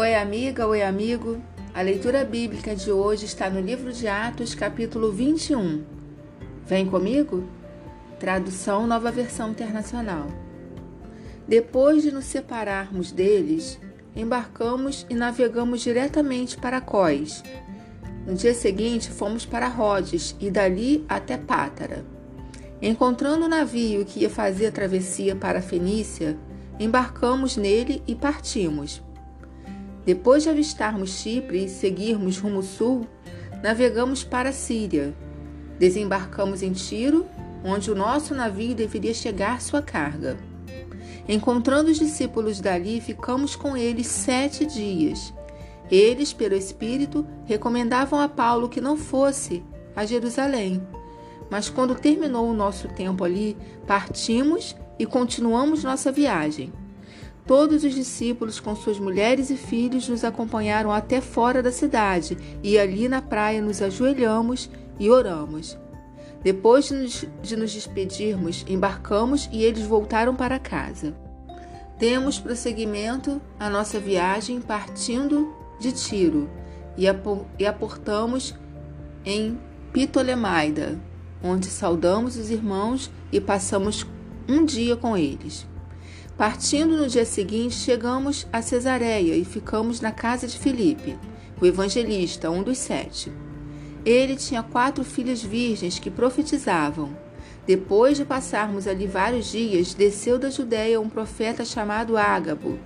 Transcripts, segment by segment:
Oi, amiga, oi, amigo. A leitura bíblica de hoje está no livro de Atos, capítulo 21. Vem comigo? Tradução Nova Versão Internacional. Depois de nos separarmos deles, embarcamos e navegamos diretamente para Cós. No dia seguinte, fomos para Rhodes e dali até Pátara. Encontrando o navio que ia fazer a travessia para a Fenícia, embarcamos nele e partimos. Depois de avistarmos Chipre e seguirmos rumo sul, navegamos para a Síria. Desembarcamos em Tiro, onde o nosso navio deveria chegar sua carga. Encontrando os discípulos dali, ficamos com eles sete dias. Eles, pelo Espírito, recomendavam a Paulo que não fosse a Jerusalém. Mas quando terminou o nosso tempo ali, partimos e continuamos nossa viagem. Todos os discípulos, com suas mulheres e filhos, nos acompanharam até fora da cidade e ali na praia nos ajoelhamos e oramos. Depois de nos, de nos despedirmos, embarcamos e eles voltaram para casa. Demos prosseguimento à nossa viagem partindo de Tiro e aportamos em Ptolemaida, onde saudamos os irmãos e passamos um dia com eles. Partindo no dia seguinte, chegamos a Cesareia e ficamos na casa de Filipe, o evangelista, um dos sete. Ele tinha quatro filhas virgens que profetizavam. Depois de passarmos ali vários dias, desceu da Judéia um profeta chamado Ágabo.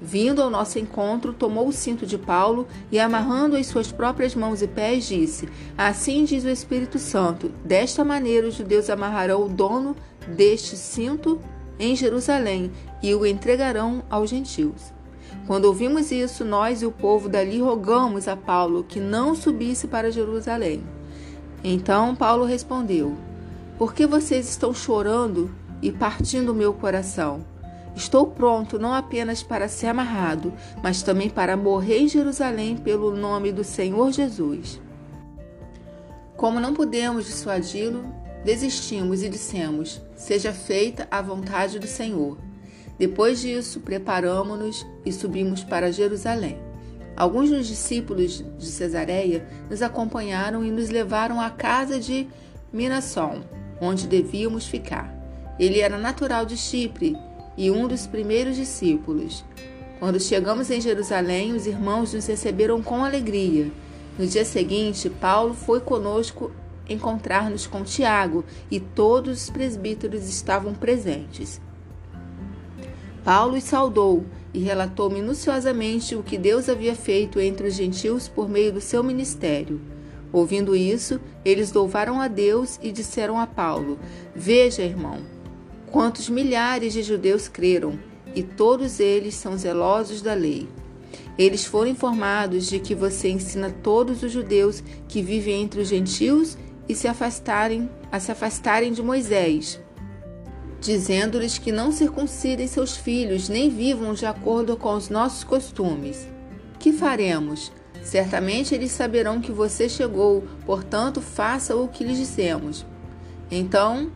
Vindo ao nosso encontro, tomou o cinto de Paulo e, amarrando as suas próprias mãos e pés, disse: Assim diz o Espírito Santo: Desta maneira os judeus amarrarão o dono deste cinto em Jerusalém e o entregarão aos gentios. Quando ouvimos isso, nós e o povo dali rogamos a Paulo que não subisse para Jerusalém. Então Paulo respondeu: Por que vocês estão chorando e partindo o meu coração? Estou pronto não apenas para ser amarrado, mas também para morrer em Jerusalém pelo nome do Senhor Jesus. Como não pudemos dissuadi-lo, desistimos e dissemos: Seja feita a vontade do Senhor. Depois disso, preparamo-nos e subimos para Jerusalém. Alguns dos discípulos de Cesareia nos acompanharam e nos levaram à casa de Minasson, onde devíamos ficar. Ele era natural de Chipre e um dos primeiros discípulos. Quando chegamos em Jerusalém, os irmãos nos receberam com alegria. No dia seguinte, Paulo foi conosco encontrar-nos com Tiago e todos os presbíteros estavam presentes. Paulo os saudou e relatou minuciosamente o que Deus havia feito entre os gentios por meio do seu ministério. Ouvindo isso, eles louvaram a Deus e disseram a Paulo: Veja, irmão, quantos milhares de judeus creram, e todos eles são zelosos da lei. Eles foram informados de que você ensina todos os judeus que vivem entre os gentios e se afastarem, a se afastarem de Moisés, dizendo-lhes que não circuncidem seus filhos, nem vivam de acordo com os nossos costumes. Que faremos? Certamente eles saberão que você chegou, portanto, faça o que lhes dissemos. Então,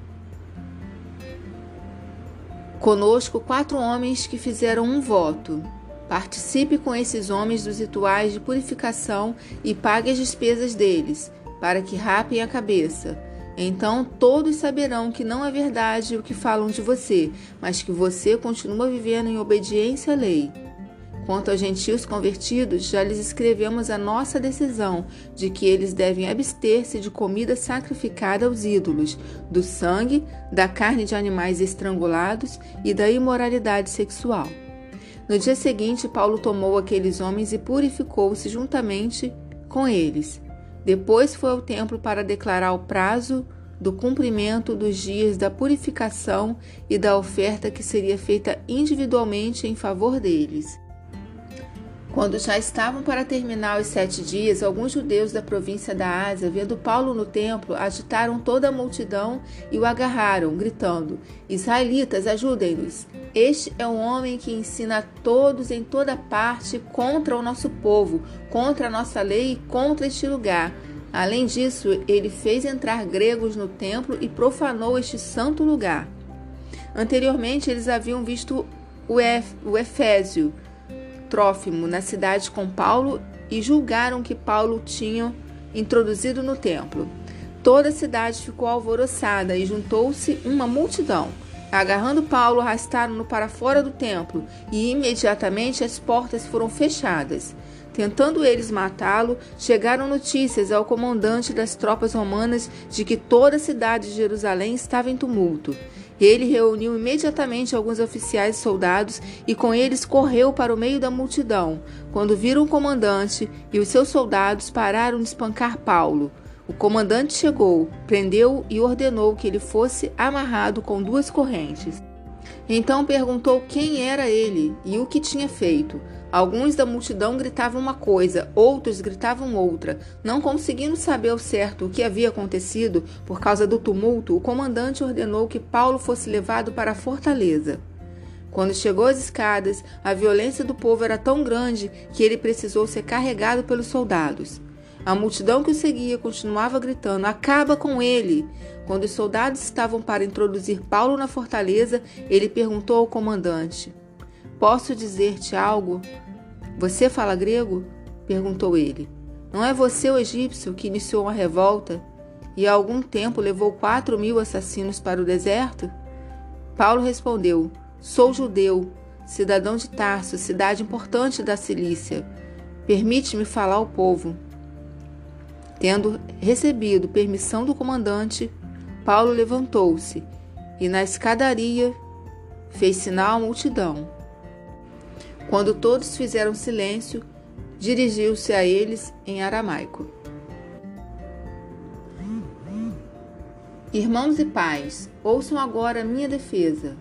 conosco quatro homens que fizeram um voto. Participe com esses homens dos rituais de purificação e pague as despesas deles para que rapem a cabeça. Então todos saberão que não é verdade o que falam de você, mas que você continua vivendo em obediência à lei. Quanto aos gentios convertidos, já lhes escrevemos a nossa decisão de que eles devem abster-se de comida sacrificada aos ídolos, do sangue, da carne de animais estrangulados e da imoralidade sexual. No dia seguinte, Paulo tomou aqueles homens e purificou-se juntamente com eles. Depois foi ao templo para declarar o prazo do cumprimento dos dias da purificação e da oferta que seria feita individualmente em favor deles. Quando já estavam para terminar os sete dias, alguns judeus da província da Ásia, vendo Paulo no templo, agitaram toda a multidão e o agarraram, gritando: Israelitas, ajudem-nos! Este é um homem que ensina a todos em toda parte contra o nosso povo, contra a nossa lei e contra este lugar. Além disso, ele fez entrar gregos no templo e profanou este santo lugar. Anteriormente, eles haviam visto o, Efésio Trófimo na cidade com Paulo e julgaram que Paulo tinha introduzido no templo. Toda a cidade ficou alvoroçada e juntou-se uma multidão. Agarrando Paulo, arrastaram-no para fora do templo e imediatamente as portas foram fechadas. Tentando eles matá-lo, chegaram notícias ao comandante das tropas romanas de que toda a cidade de Jerusalém estava em tumulto. Ele reuniu imediatamente alguns oficiais e soldados e com eles correu para o meio da multidão. Quando viram o comandante e os seus soldados pararam de espancar Paulo. O comandante chegou, prendeu-o e ordenou que ele fosse amarrado com duas correntes. Então perguntou quem era ele e o que tinha feito. Alguns da multidão gritavam uma coisa, outros gritavam outra. Não conseguindo saber ao certo o que havia acontecido por causa do tumulto, o comandante ordenou que Paulo fosse levado para a fortaleza. Quando chegou às escadas, a violência do povo era tão grande que ele precisou ser carregado pelos soldados. A multidão que o seguia continuava gritando: Acaba com ele! Quando os soldados estavam para introduzir Paulo na fortaleza, ele perguntou ao comandante: Posso dizer-te algo? Você fala grego? perguntou ele. Não é você o egípcio que iniciou uma revolta e há algum tempo levou quatro mil assassinos para o deserto? Paulo respondeu: Sou judeu, cidadão de Tarso, cidade importante da Cilícia. Permite-me falar ao povo. Tendo recebido permissão do comandante, Paulo levantou-se e na escadaria fez sinal à multidão. Quando todos fizeram silêncio, dirigiu-se a eles em aramaico. Irmãos e pais, ouçam agora a minha defesa.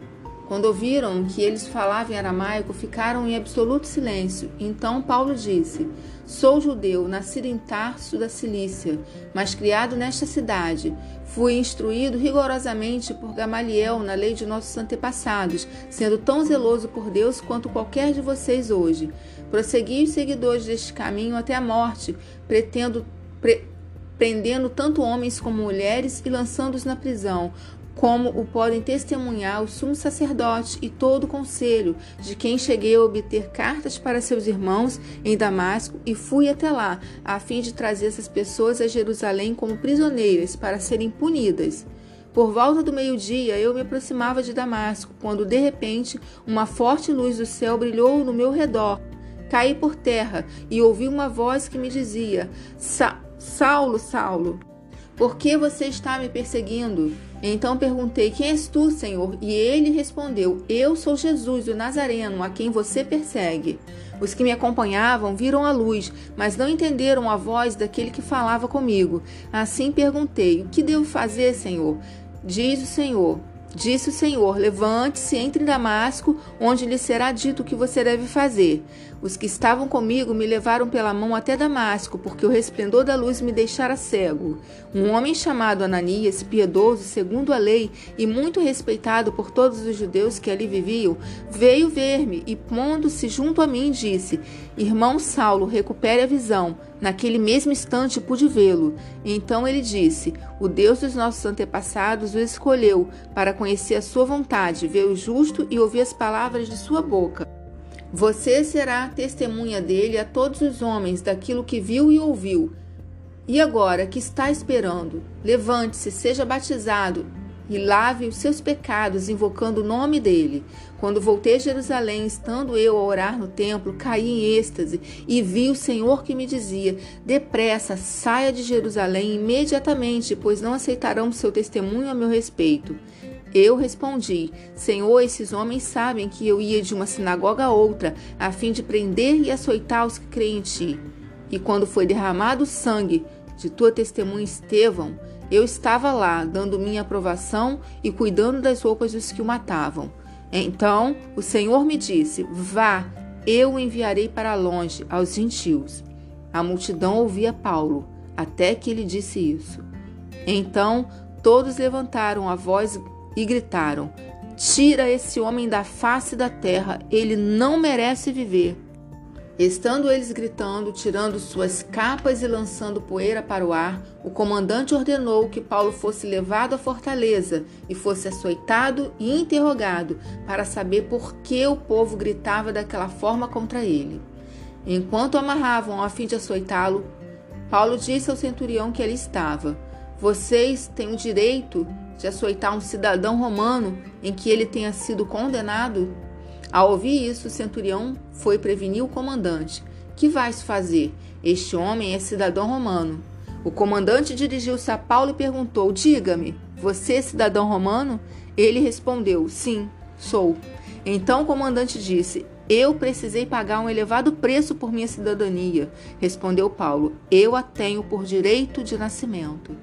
Quando ouviram que eles falavam em aramaico, ficaram em absoluto silêncio. Então Paulo disse: Sou judeu, nascido em Tarso da Cilícia, mas criado nesta cidade. Fui instruído rigorosamente por Gamaliel na lei de nossos antepassados, sendo tão zeloso por Deus quanto qualquer de vocês hoje. Prossegui os seguidores deste caminho até a morte, pretendo. Pre prendendo tanto homens como mulheres e lançando-os na prisão, como o podem testemunhar o sumo sacerdote e todo o conselho, de quem cheguei a obter cartas para seus irmãos em Damasco e fui até lá, a fim de trazer essas pessoas a Jerusalém como prisioneiras para serem punidas. Por volta do meio-dia eu me aproximava de Damasco, quando de repente uma forte luz do céu brilhou no meu redor. Caí por terra e ouvi uma voz que me dizia: Saulo, Saulo, por que você está me perseguindo? Então perguntei: Quem és tu, Senhor? E ele respondeu: Eu sou Jesus, o Nazareno, a quem você persegue. Os que me acompanhavam viram a luz, mas não entenderam a voz daquele que falava comigo. Assim perguntei: O que devo fazer, Senhor? Diz o Senhor: Disse o Senhor: Levante-se, entre em Damasco, onde lhe será dito o que você deve fazer. Os que estavam comigo me levaram pela mão até Damasco, porque o resplendor da luz me deixara cego. Um homem chamado Ananias, piedoso segundo a lei e muito respeitado por todos os judeus que ali viviam, veio ver-me e, pondo-se junto a mim, disse: Irmão Saulo, recupere a visão. Naquele mesmo instante pude vê-lo. Então ele disse: O Deus dos nossos antepassados o escolheu para conhecer a sua vontade, ver o justo e ouvir as palavras de sua boca. Você será testemunha dele a todos os homens daquilo que viu e ouviu. E agora, que está esperando? Levante-se, seja batizado e lave os seus pecados, invocando o nome dele. Quando voltei a Jerusalém, estando eu a orar no templo, caí em êxtase e vi o Senhor que me dizia: Depressa, saia de Jerusalém imediatamente, pois não aceitarão seu testemunho a meu respeito. Eu respondi: Senhor, esses homens sabem que eu ia de uma sinagoga a outra, a fim de prender e açoitar os que creem em ti. E quando foi derramado o sangue de tua testemunha Estevão, eu estava lá, dando minha aprovação e cuidando das roupas dos que o matavam. Então o Senhor me disse: Vá, eu o enviarei para longe, aos gentios. A multidão ouvia Paulo, até que ele disse isso. Então todos levantaram a voz e gritaram: Tira esse homem da face da terra, ele não merece viver. Estando eles gritando, tirando suas capas e lançando poeira para o ar, o comandante ordenou que Paulo fosse levado à fortaleza e fosse açoitado e interrogado para saber por que o povo gritava daquela forma contra ele. Enquanto amarravam a fim de açoitá-lo, Paulo disse ao centurião que ali estava: Vocês têm o direito de açoitar um cidadão romano em que ele tenha sido condenado? Ao ouvir isso, o centurião foi prevenir o comandante. Que vais fazer? Este homem é cidadão romano. O comandante dirigiu-se a Paulo e perguntou: Diga-me, você é cidadão romano? Ele respondeu: Sim, sou. Então o comandante disse: Eu precisei pagar um elevado preço por minha cidadania. Respondeu Paulo: Eu a tenho por direito de nascimento.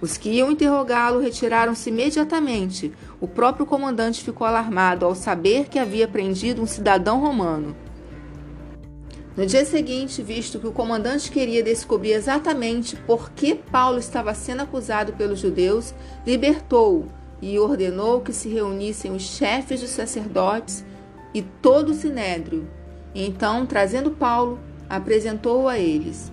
Os que iam interrogá-lo retiraram-se imediatamente. O próprio comandante ficou alarmado ao saber que havia prendido um cidadão romano. No dia seguinte, visto que o comandante queria descobrir exatamente por que Paulo estava sendo acusado pelos judeus, libertou-o e ordenou que se reunissem os chefes dos sacerdotes e todo o sinédrio. Então, trazendo Paulo, apresentou-o a eles.